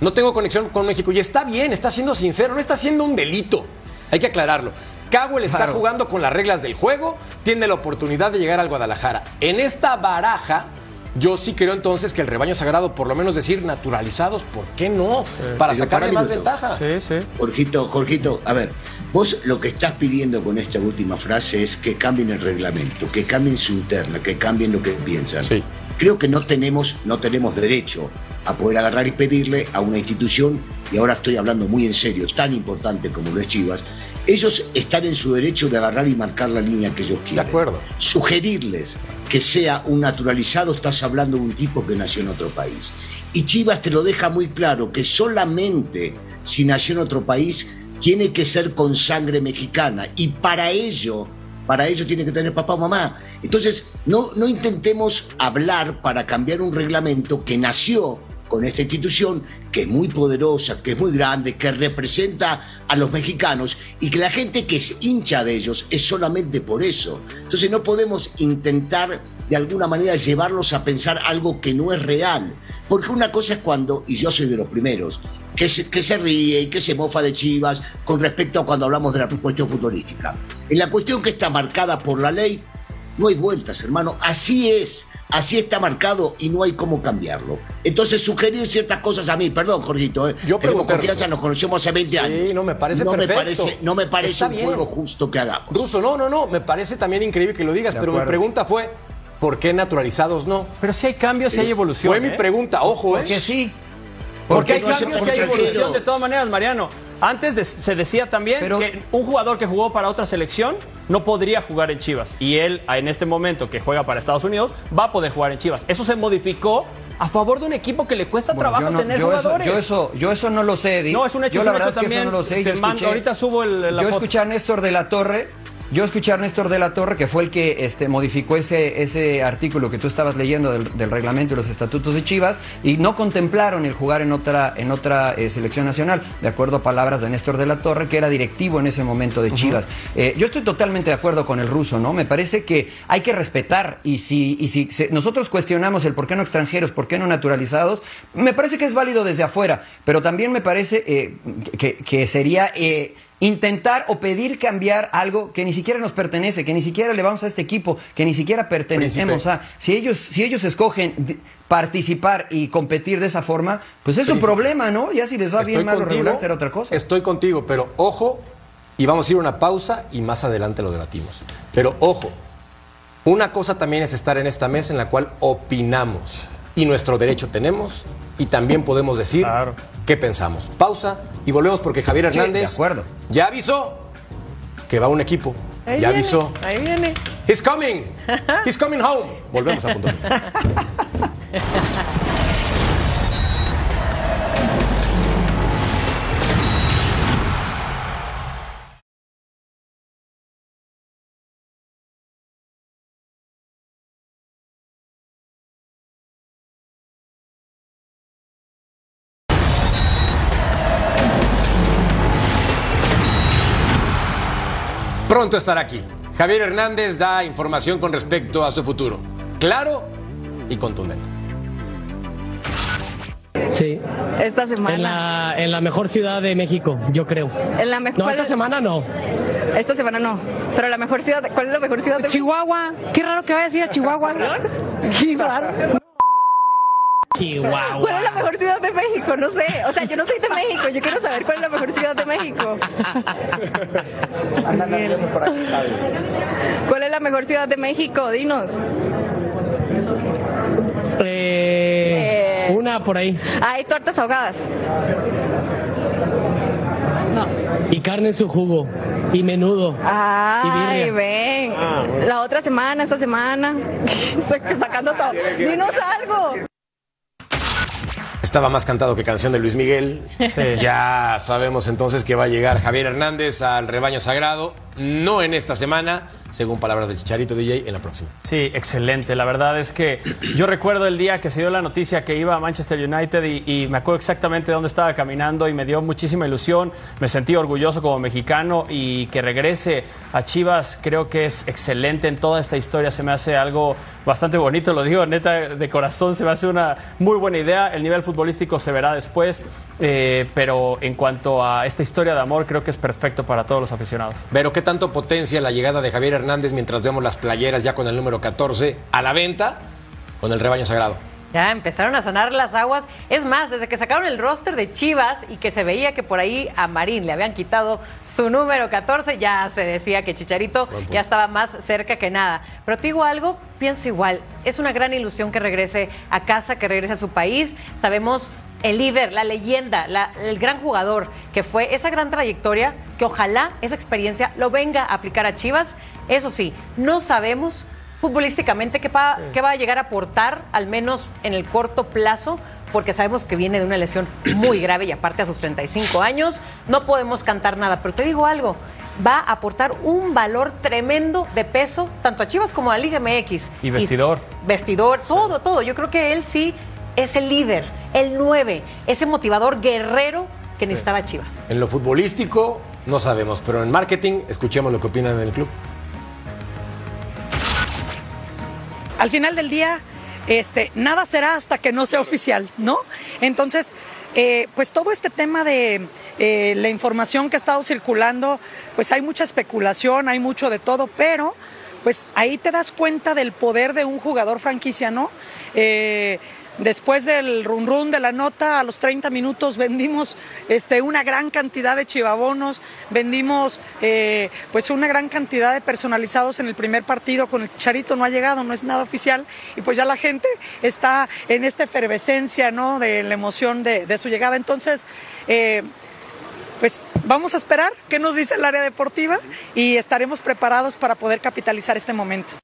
No tengo conexión con México y está bien, está siendo sincero, no está haciendo un delito. Hay que aclararlo. Cowell está Claro. jugando con las reglas del juego, tiene la oportunidad de llegar al Guadalajara. En esta baraja Yo sí creo entonces que el rebaño sagrado, por lo menos decir naturalizados, ¿por qué no? Para Pero sacarle para más ventaja. Sí, sí. Jorgito, Jorgito, a ver, vos lo que estás pidiendo con esta última frase es que cambien el reglamento, que cambien su interna, que cambien lo que piensan. Sí. Creo que no tenemos, no tenemos derecho a poder agarrar y pedirle a una institución, y ahora estoy hablando muy en serio, tan importante como lo es Chivas, ellos están en su derecho de agarrar y marcar la línea que ellos quieren. De acuerdo. Sugerirles que sea un naturalizado, estás hablando de un tipo que nació en otro país. Y Chivas te lo deja muy claro, que solamente si nació en otro país tiene que ser con sangre mexicana. Y para ello, para ello tiene que tener papá o mamá. Entonces, no, no intentemos hablar para cambiar un reglamento que nació con esta institución, que es muy poderosa, que es muy grande, que representa a los mexicanos y que la gente que es hincha de ellos es solamente por eso. Entonces no podemos intentar de alguna manera llevarlos a pensar algo que no es real. Porque una cosa es cuando, y yo soy de los primeros, que se, que se ríe y que se mofa de Chivas con respecto a cuando hablamos de la cuestión futbolística. En la cuestión que está marcada por la ley, no hay vueltas, hermano. Así es. Así está marcado y no hay cómo cambiarlo. Entonces, sugerir ciertas cosas a mí, perdón, Jorgito, ¿eh? Yo tenemos confianza, nos conocemos hace 20 años. Sí, no, me parece no perfecto. Me parece, no me parece Está un bien. juego justo que hagamos. Ruso, no, no, no. Me parece también increíble que lo digas, De pero mi pregunta fue: ¿por qué naturalizados no? Pero si hay cambios, si hay evolución. Fue mi ¿eh? pregunta, ojo, ¿eh? Porque sí. Porque hay no cambios y hay evolución de todas maneras, Mariano. Antes de- se decía también Pero- que un jugador que jugó para otra selección no podría jugar en Chivas. Y él, en este momento que juega para Estados Unidos, va a poder jugar en Chivas. Eso se modificó a favor de un equipo que le cuesta Bueno, trabajo no- tener yo eso- jugadores. yo, eso, yo eso no lo sé, Eddie. No, es un hecho, Yo es la un verdad hecho es que eso también. no lo sé. Te Yo mando- escuché, ahorita subo el- la yo foto. escuché a Néstor de la Torre. Yo escuché a Néstor de la Torre, que fue el que este, modificó ese, ese artículo que tú estabas leyendo del, del reglamento y los estatutos de Chivas, y no contemplaron el jugar en otra, en otra eh, selección nacional, de acuerdo a palabras de Néstor de la Torre, que era directivo en ese momento de Chivas. Eh, yo estoy totalmente de acuerdo con el ruso, ¿no? Me parece que hay que respetar, y si, y si se- nosotros cuestionamos el por qué no extranjeros, por qué no naturalizados, me parece que es válido desde afuera, pero también me parece eh, que, que sería... intentar o pedir cambiar algo que ni siquiera nos pertenece, que ni siquiera le vamos a este equipo, que ni siquiera pertenecemos Príncipe. a. Si ellos, si ellos escogen participar y competir de esa forma, pues es su Príncipe. problema, ¿no? Ya si les va bien, mal o regular, será otra cosa. Estoy contigo, pero ojo, y vamos a ir a una pausa y más adelante lo debatimos. Pero ojo, una cosa también es estar en esta mesa en la cual opinamos y nuestro derecho tenemos y también podemos decir Claro. qué pensamos. Pausa y volvemos porque Javier Sí, Hernández de acuerdo. ya avisó que va un equipo. Ahí ya viene, avisó. Ahí viene. He's coming. He's coming home. Volvemos a punto. Pronto estará aquí. Javier Hernández da información con respecto a su futuro. Claro y contundente. Sí, Esta semana. en la, en la mejor ciudad de México, yo creo. En la mejor. No, esta semana no. Esta semana no. Pero la mejor ciudad. ¿Cuál es la mejor ciudad de Chihuahua. Qué raro que vaya a decir a Chihuahua. Qué raro. Chihuahua. ¿Cuál es la mejor ciudad de México? No sé. O sea, yo no soy de México. Yo quiero saber cuál es la mejor ciudad de México. ¿Cuál es la mejor ciudad de México? Dinos. Eh, Eh. una por ahí. Hay tortas ahogadas. Y carne en su jugo. Y menudo. Ay, birria. ven. La otra semana, esta semana. Sacando todo. Dinos algo. Estaba más cantado que canción de Luis Miguel. Sí. Ya sabemos entonces que va a llegar Javier Hernández al rebaño sagrado. No en esta semana, según palabras de Chicharito DJ, en la próxima. Sí, excelente. La verdad es que yo recuerdo el día que se dio la noticia que iba a Manchester United y, y me acuerdo exactamente dónde estaba caminando y me dio muchísima ilusión. Me sentí orgulloso como mexicano y que regrese a Chivas creo que es excelente en toda esta historia. Se me hace algo bastante bonito, lo digo neta de corazón, se me hace una muy buena idea. El nivel futbolístico se verá después, eh, pero en cuanto a esta historia de amor creo que es perfecto para todos los aficionados. Pero ¿qué tanto potencia la llegada de Javier Hernández mientras vemos las playeras ya con el número 14 a la venta? con el rebaño sagrado. Ya empezaron a sonar las aguas. Es más, desde que sacaron el roster de Chivas y que se veía que por ahí a Marín le habían quitado su número 14, ya se decía que Chicharito ya estaba más cerca que nada. Pero te digo algo, pienso igual. Es una gran ilusión que regrese a casa, que regrese a su país. Sabemos el líder, la leyenda, la- el gran jugador que fue esa gran trayectoria, que ojalá esa experiencia lo venga a aplicar a Chivas. Eso sí, no sabemos futbolísticamente qué, pa- qué va a llegar a aportar, al menos en el corto plazo, porque sabemos que viene de una lesión muy grave y aparte a sus 35 años, no podemos cantar nada. Pero te digo algo, va a aportar un valor tremendo de peso, tanto a Chivas como a la Liga MX. Y vestidor. vestidor, todo, todo. Yo creo que él sí es el líder, el 9, ese motivador guerrero que necesitaba Chivas. En lo futbolístico no sabemos, pero en marketing escuchemos lo que opinan en el club. Al final del día, este, nada será hasta que no sea oficial, ¿no? Entonces, eh, pues todo este tema de eh, la información que ha estado circulando, pues hay mucha especulación, hay mucho de todo, pero pues ahí te das cuenta del poder de un jugador franquicia, ¿no? Eh, Después del run run de la nota, a los 30 minutos vendimos este, una gran cantidad de chivabonos, vendimos eh, pues una gran cantidad de personalizados en el primer partido. Con el Charito no ha llegado, no es nada oficial y pues ya la gente está en esta efervescencia, ¿no? De la emoción de, su llegada. Entonces, eh, pues vamos a esperar qué nos dice el área deportiva y estaremos preparados para poder capitalizar este momento.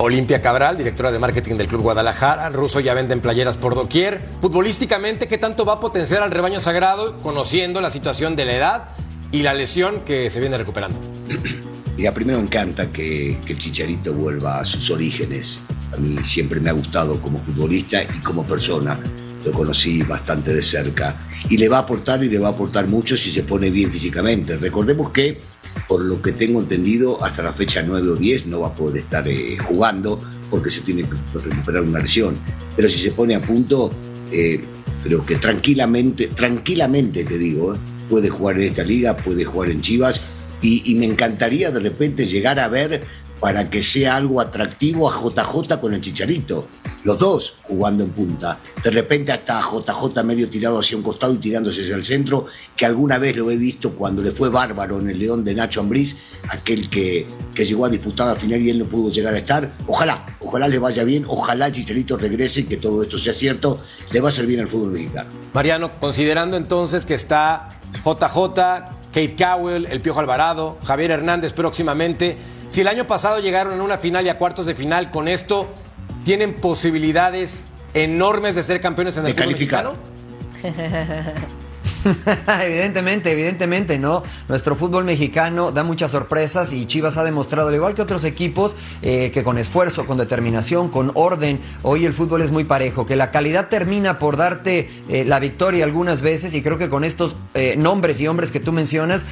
Olimpia Cabral, directora de marketing del Club Guadalajara. Russo ya venden playeras por doquier. Futbolísticamente, ¿qué tanto va a potenciar al rebaño sagrado conociendo la situación de la edad y la lesión que se viene recuperando? Mira, primero me encanta que, que el Chicharito vuelva a sus orígenes. A mí siempre me ha gustado como futbolista y como persona. Lo conocí bastante de cerca. Y le va a aportar y le va a aportar mucho si se pone bien físicamente. Recordemos que, por lo que tengo entendido, hasta la fecha 9 o 10 no va a poder estar eh, jugando porque se tiene que recuperar una lesión. Pero si se pone a punto, eh, creo que tranquilamente, tranquilamente te digo, eh, puede jugar en esta liga, puede jugar en Chivas y, y me encantaría de repente llegar a ver para que sea algo atractivo a JJ con el Chicharito. Los dos jugando en punta. De repente hasta JJ medio tirado hacia un costado y tirándose hacia el centro, que alguna vez lo he visto cuando le fue bárbaro en el León de Nacho Ambriz, aquel que, que llegó a disputar la final y él no pudo llegar a estar. Ojalá, ojalá le vaya bien, ojalá Chicharito regrese y que todo esto sea cierto, le va a servir al fútbol mexicano. Mariano, considerando entonces que está JJ, Kate Cowell, el Piojo Alvarado, Javier Hernández próximamente, si el año pasado llegaron en una final y a cuartos de final con esto, ¿tienen posibilidades enormes de ser campeones en el De fútbol mexicano? evidentemente, evidentemente, ¿no? Nuestro fútbol mexicano da muchas sorpresas y Chivas ha demostrado, al igual que otros equipos, eh, que con esfuerzo, con determinación, con orden, hoy el fútbol es muy parejo, que la calidad termina por darte eh, la victoria algunas veces y creo que con estos eh, nombres y hombres que tú mencionas,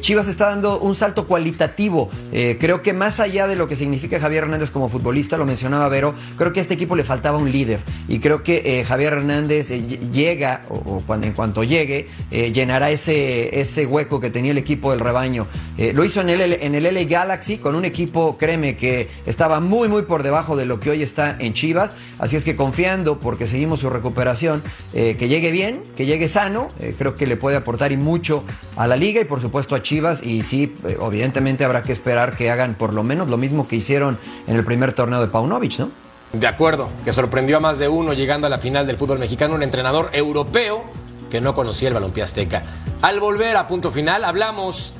Chivas está dando un salto cualitativo. Creo que más allá de lo que significa Javier Hernández como futbolista, lo mencionaba Vero, creo que a este equipo le faltaba un líder y creo que Javier Hernández ll- llega, o, o cuando, en cuanto llegue, eh, llenará ese, ese hueco que tenía el equipo del rebaño. Eh, lo hizo en el, en el LA Galaxy con un equipo, créeme, que estaba muy, muy por debajo de lo que hoy está en Chivas. Así es que confiando, porque seguimos su recuperación, eh, que llegue bien, que llegue sano, creo que le puede aportar y mucho a la liga y por supuesto a Chivas. Y sí, evidentemente habrá que esperar que hagan por lo menos lo mismo que hicieron en el primer torneo de Paunovic, ¿no? De acuerdo, que sorprendió a más de uno llegando a la final del fútbol mexicano, un entrenador europeo que no conocía el balompié azteca. Al volver a punto final, hablamos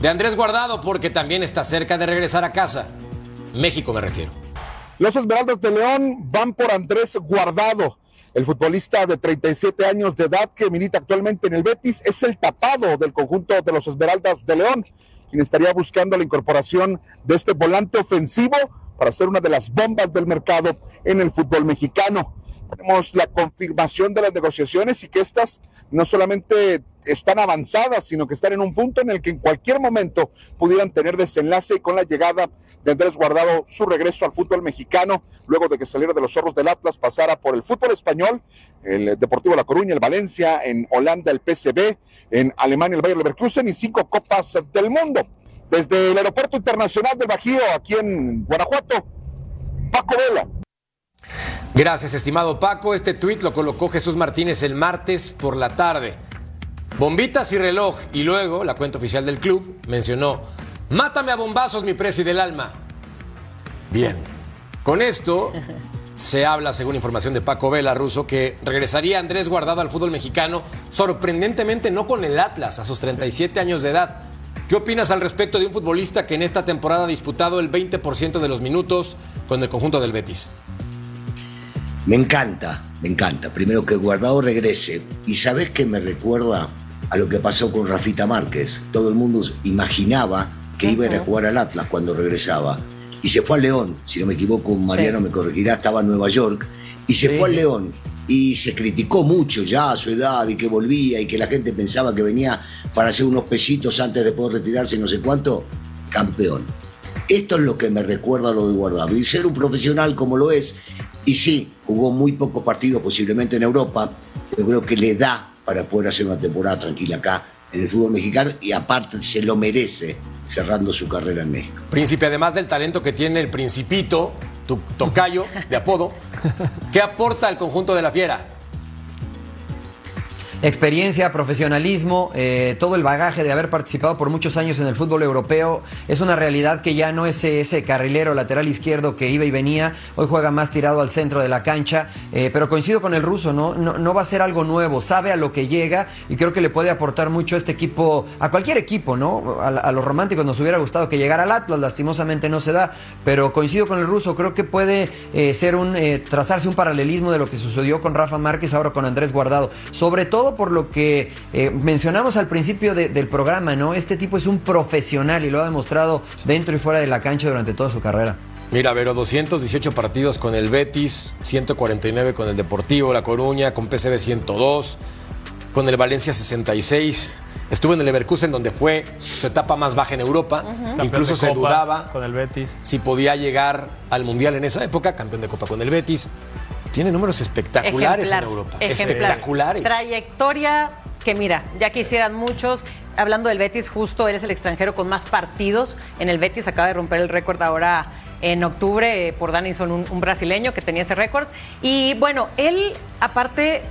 de Andrés Guardado porque también está cerca de regresar a casa. México me refiero. Los Esmeraldas de León van por Andrés Guardado. El futbolista de 37 años de edad que milita actualmente en el Betis es el tapado del conjunto de los Esmeraldas de León, quien estaría buscando la incorporación de este volante ofensivo para ser una de las bombas del mercado en el fútbol mexicano. Tenemos la confirmación de las negociaciones y que estas no solamente están avanzadas, sino que están en un punto en el que en cualquier momento pudieran tener desenlace y con la llegada de Andrés Guardado su regreso al fútbol mexicano, luego de que saliera de los zorros del Atlas, pasara por el fútbol español, el Deportivo La Coruña, el Valencia, en Holanda el PSV, en Alemania el Bayer Leverkusen y cinco copas del mundo. Desde el Aeropuerto Internacional del Bajío, aquí en Guanajuato, Paco Vela, Gracias, estimado Paco. Este tuit lo colocó Jesús Martínez el martes por la tarde. Bombitas y reloj. Y luego, la cuenta oficial del club mencionó: Mátame a bombazos, mi presi del alma. Bien. Con esto se habla, según información de Paco Vela Russo, que regresaría Andrés Guardado al fútbol mexicano, sorprendentemente no con el Atlas, a sus 37 años de edad. ¿Qué opinas al respecto de un futbolista que en esta temporada ha disputado el 20% de los minutos con el conjunto del Betis? Me encanta, me encanta. Primero que Guardado regrese. Y sabes que me recuerda a lo que pasó con Rafita Márquez. Todo el mundo imaginaba que iba a ir a jugar al Atlas cuando regresaba. Y se fue al León, si no me equivoco, Mariano me corregirá, estaba en Nueva York. Y se fue al León. Y se criticó mucho ya a su edad y que volvía y que la gente pensaba que venía para hacer unos pesitos antes de poder retirarse y no sé cuánto. Campeón. Esto es lo que me recuerda a lo de Guardado. Y ser un profesional como lo es, y sí, jugó muy pocos partidos posiblemente en Europa, yo creo que le da para poder hacer una temporada tranquila acá en el fútbol mexicano y aparte se lo merece cerrando su carrera en México. Príncipe, además del talento que tiene el Principito, tu tocayo de apodo, ¿qué aporta al conjunto de la Fiera? Experiencia, profesionalismo, eh, todo el bagaje de haber participado por muchos años en el fútbol europeo. Es una realidad que ya no es ese carrilero lateral izquierdo que iba y venía. Hoy juega más tirado al centro de la cancha. Eh, pero coincido con el ruso, ¿no? ¿no? Va a ser algo nuevo. Sabe a lo que llega y creo que le puede aportar mucho este equipo, a cualquier equipo, ¿no? A, los románticos nos hubiera gustado que llegara al Atlas. Lastimosamente no se da. Pero coincido con el ruso. Creo que puede eh, ser un, trazarse un paralelismo de lo que sucedió con Rafa Márquez ahora con Andrés Guardado. Sobre todo por lo que eh, mencionamos al principio de, del programa, ¿no? Este tipo es un profesional y lo ha demostrado dentro y fuera de la cancha durante toda su carrera. Mira, Vero, 218 partidos con el Betis, 149 con el Deportivo La Coruña, con PCB 102, con el Valencia 66. Estuvo en el Leverkusen donde fue su etapa más baja en Europa. Incluso se Copa dudaba Con el Betis. si podía llegar al Mundial en esa época, campeón de Copa con el Betis. Tiene números espectaculares Ejemplar, en Europa. ejemplar. Espectaculares. Trayectoria que mira, ya quisieran muchos. Hablando del Betis, justo él es el extranjero con más partidos en el Betis. Acaba de romper el récord ahora en octubre eh, por Danison, un, un brasileño que tenía ese récord. Y bueno, él, aparte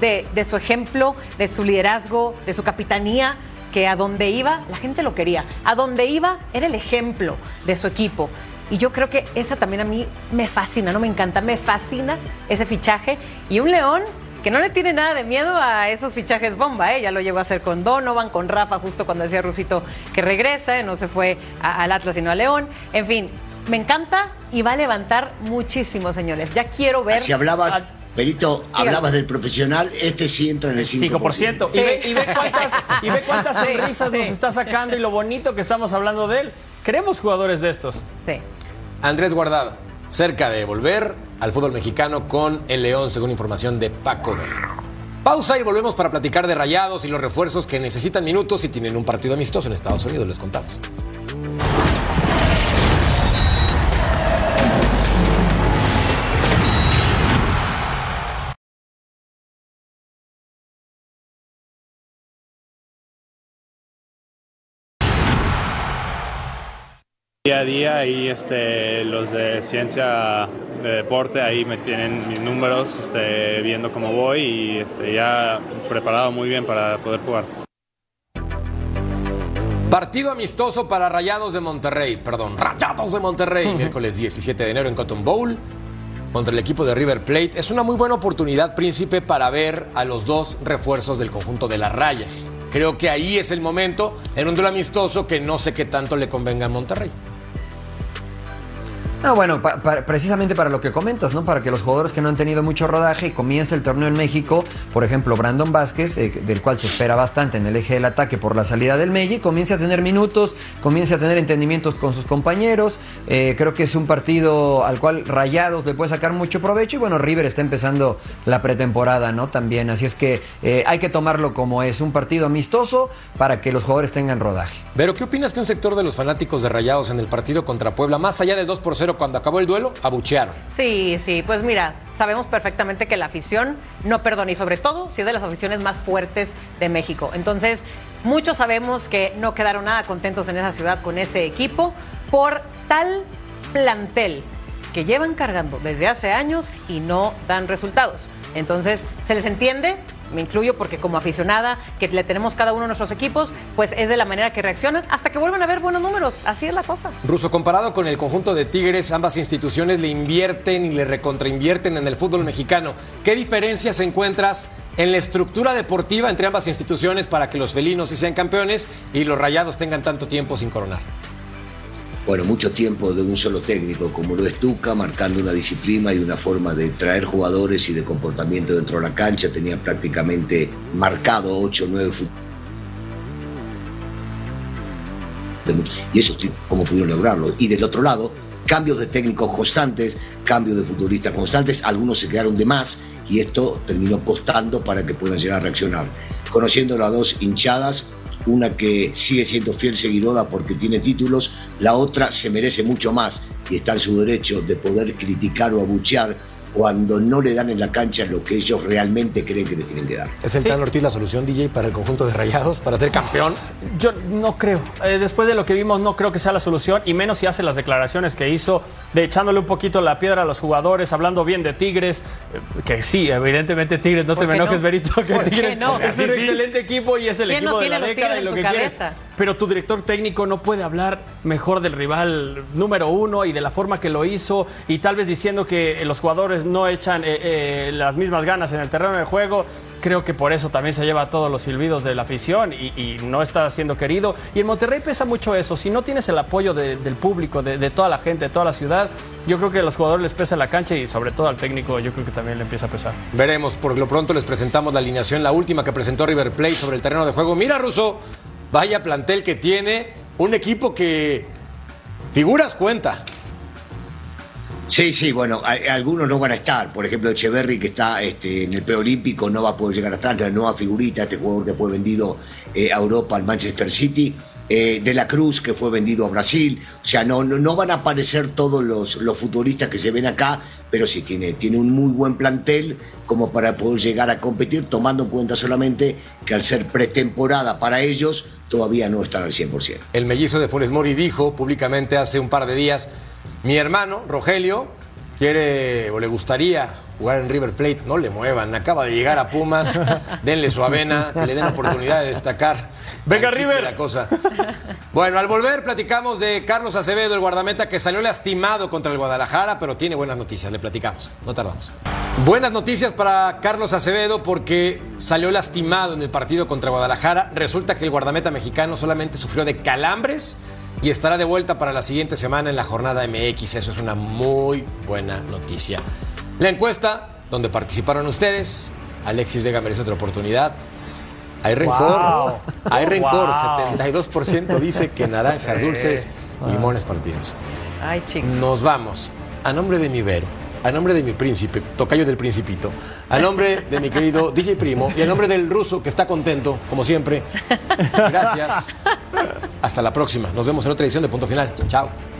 de, de su ejemplo, de su liderazgo, de su capitanía, que a donde iba, la gente lo quería. A donde iba, era el ejemplo de su equipo. Y yo creo que esa también a mí me fascina, no me encanta, me fascina ese fichaje. Y un León que no le tiene nada de miedo a esos fichajes bomba, ¿eh? ya lo llegó a hacer con Donovan, con Rafa, justo cuando decía Rusito que regresa, no se fue a- al Atlas sino a León. En fin, me encanta y va a levantar muchísimo, señores. Ya quiero ver. Si hablabas, a- Perito, hablabas del profesional, este sí entra en el 5%. 5%. Y, ve, y ve cuántas, y ve cuántas Sí, sonrisas nos sí. está sacando y lo bonito que estamos hablando de él. Queremos jugadores de estos. Sí. Andrés Guardado, cerca de volver al fútbol mexicano con el León, según información de Paco. Pausa y volvemos para platicar de rayados y los refuerzos que necesitan minutos y tienen un partido amistoso en Estados Unidos, les contamos. Día a día ahí este, los de ciencia de deporte ahí me tienen mis números, este, viendo cómo voy y este, ya preparado muy bien para poder jugar. Partido amistoso para Rayados de Monterrey, perdón, Rayados de Monterrey, miércoles 17 de enero en Cotton Bowl contra el equipo de River Plate. Es una muy buena oportunidad, Príncipe, para ver a los dos refuerzos del conjunto de la raya. Creo que ahí es el momento, en un duelo amistoso que no sé qué tanto le convenga a Monterrey. No, bueno, pa- pa- precisamente para lo que comentas, ¿no? Para que los jugadores que no han tenido mucho rodaje comience el torneo en México, por ejemplo, Brandon Vázquez, eh, del cual se espera bastante en el eje del ataque por la salida del Meji, comience a tener minutos, comience a tener entendimientos con sus compañeros. Eh, creo que es un partido al cual Rayados le puede sacar mucho provecho y bueno, River está empezando la pretemporada, ¿no? También, así es que eh, hay que tomarlo como es un partido amistoso para que los jugadores tengan rodaje. Pero, ¿qué opinas que un sector de los fanáticos de Rayados en el partido contra Puebla, más allá del 2 por 0 cuando acabó el duelo, abuchearon? Sí, sí, pues mira, sabemos perfectamente que la afición no perdona y sobre todo si es de las aficiones más fuertes de México. Entonces, muchos sabemos que no quedaron nada contentos en esa ciudad con ese equipo por tal plantel que llevan cargando desde hace años y no dan resultados. Entonces, se les entiende, me incluyo porque como aficionada que le tenemos cada uno de nuestros equipos, pues es de la manera que reaccionan hasta que vuelvan a ver buenos números. Así es la cosa. Ruso, comparado con el conjunto de Tigres, ambas instituciones le invierten y le recontrainvierten en el fútbol mexicano. ¿Qué diferencias encuentras en la estructura deportiva entre ambas instituciones para que los felinos sí sean campeones y los rayados tengan tanto tiempo sin coronar? Bueno, mucho tiempo de un solo técnico, como lo es Tuca, marcando una disciplina y una forma de traer jugadores y de comportamiento dentro de la cancha. Tenía prácticamente marcado 8 o 9 Y eso, ¿cómo pudieron lograrlo? Y del otro lado, cambios de técnicos constantes, cambios de futbolistas constantes, algunos se quedaron de más y esto terminó costando para que puedan llegar a reaccionar. Conociendo las dos hinchadas, una que sigue siendo fiel seguidora porque tiene títulos, la otra se merece mucho más y está en su derecho de poder criticar o abuchear cuando no le dan en la cancha lo que ellos realmente creen que le tienen que dar. ¿Es el Tan Ortiz la solución, DJ, para el conjunto de Rayados, para ser campeón? Yo no creo. Eh, después de lo que vimos, no creo que sea la solución, y menos si hace las declaraciones que hizo, de echándole un poquito la piedra a los jugadores, hablando bien de Tigres, eh, que sí, evidentemente Tigres, no te me enojes, Berito, que Tigres no? es un excelente equipo y es el equipo no de la década y lo que quieres. Pero tu director técnico no puede hablar mejor del rival número uno y de la forma que lo hizo, y tal vez diciendo que los jugadores no echan eh, eh, las mismas ganas en el terreno de juego. Creo que por eso también se lleva todos los silbidos de la afición y, no está siendo querido. Y en Monterrey pesa mucho eso. Si no tienes el apoyo de- del público, de, de toda la gente, de toda la ciudad, yo creo que a los jugadores les pesa la cancha y sobre todo al técnico yo creo que también le empieza a pesar. Veremos, por lo pronto les presentamos la alineación, la última que presentó River Plate sobre el terreno de juego. Mira, Russo, vaya plantel que tiene, un equipo que figuras cuenta. Sí, sí, bueno, algunos no van a estar. Por ejemplo, Echeverry, que está este, en el preolímpico, no va a poder llegar a estar. La nueva figurita, este jugador que fue vendido eh, a Europa, al Manchester City. Eh, de la Cruz, que fue vendido a Brasil. O sea, no, no, no van a aparecer todos los, los futbolistas que se ven acá, pero sí tiene, tiene un muy buen plantel como para poder llegar a competir, tomando en cuenta solamente que al ser pretemporada para ellos, todavía no están al 100%. El mellizo de Funes Mori dijo públicamente hace un par de días, mi hermano, Rogelio, quiere o le gustaría jugar en River Plate, no le muevan, acaba de llegar a Pumas, denle su avena, que le den la oportunidad de destacar. Venga, River. la cosa. Bueno, al volver platicamos de Carlos Acevedo, el guardameta que salió lastimado contra el Guadalajara, pero tiene buenas noticias, le platicamos, no tardamos. Buenas noticias para Carlos Acevedo porque salió lastimado en el partido contra Guadalajara. Resulta que el guardameta mexicano solamente sufrió de calambres y estará de vuelta para la siguiente semana en la jornada MX. Eso es una muy buena noticia. La encuesta donde participaron ustedes, Alexis Vega merece otra oportunidad. Hay rencor, Wow. hay rencor. Wow. 72% dice que naranjas Sí. dulces, limones partidos. Ay, chicos. Nos vamos. A nombre de mi Vero, a nombre de mi príncipe, tocayo del principito, a nombre de mi querido DJ Primo y a nombre del ruso que está contento, como siempre. Gracias. Hasta la próxima. Nos vemos en otra edición de Punto Final. Chao.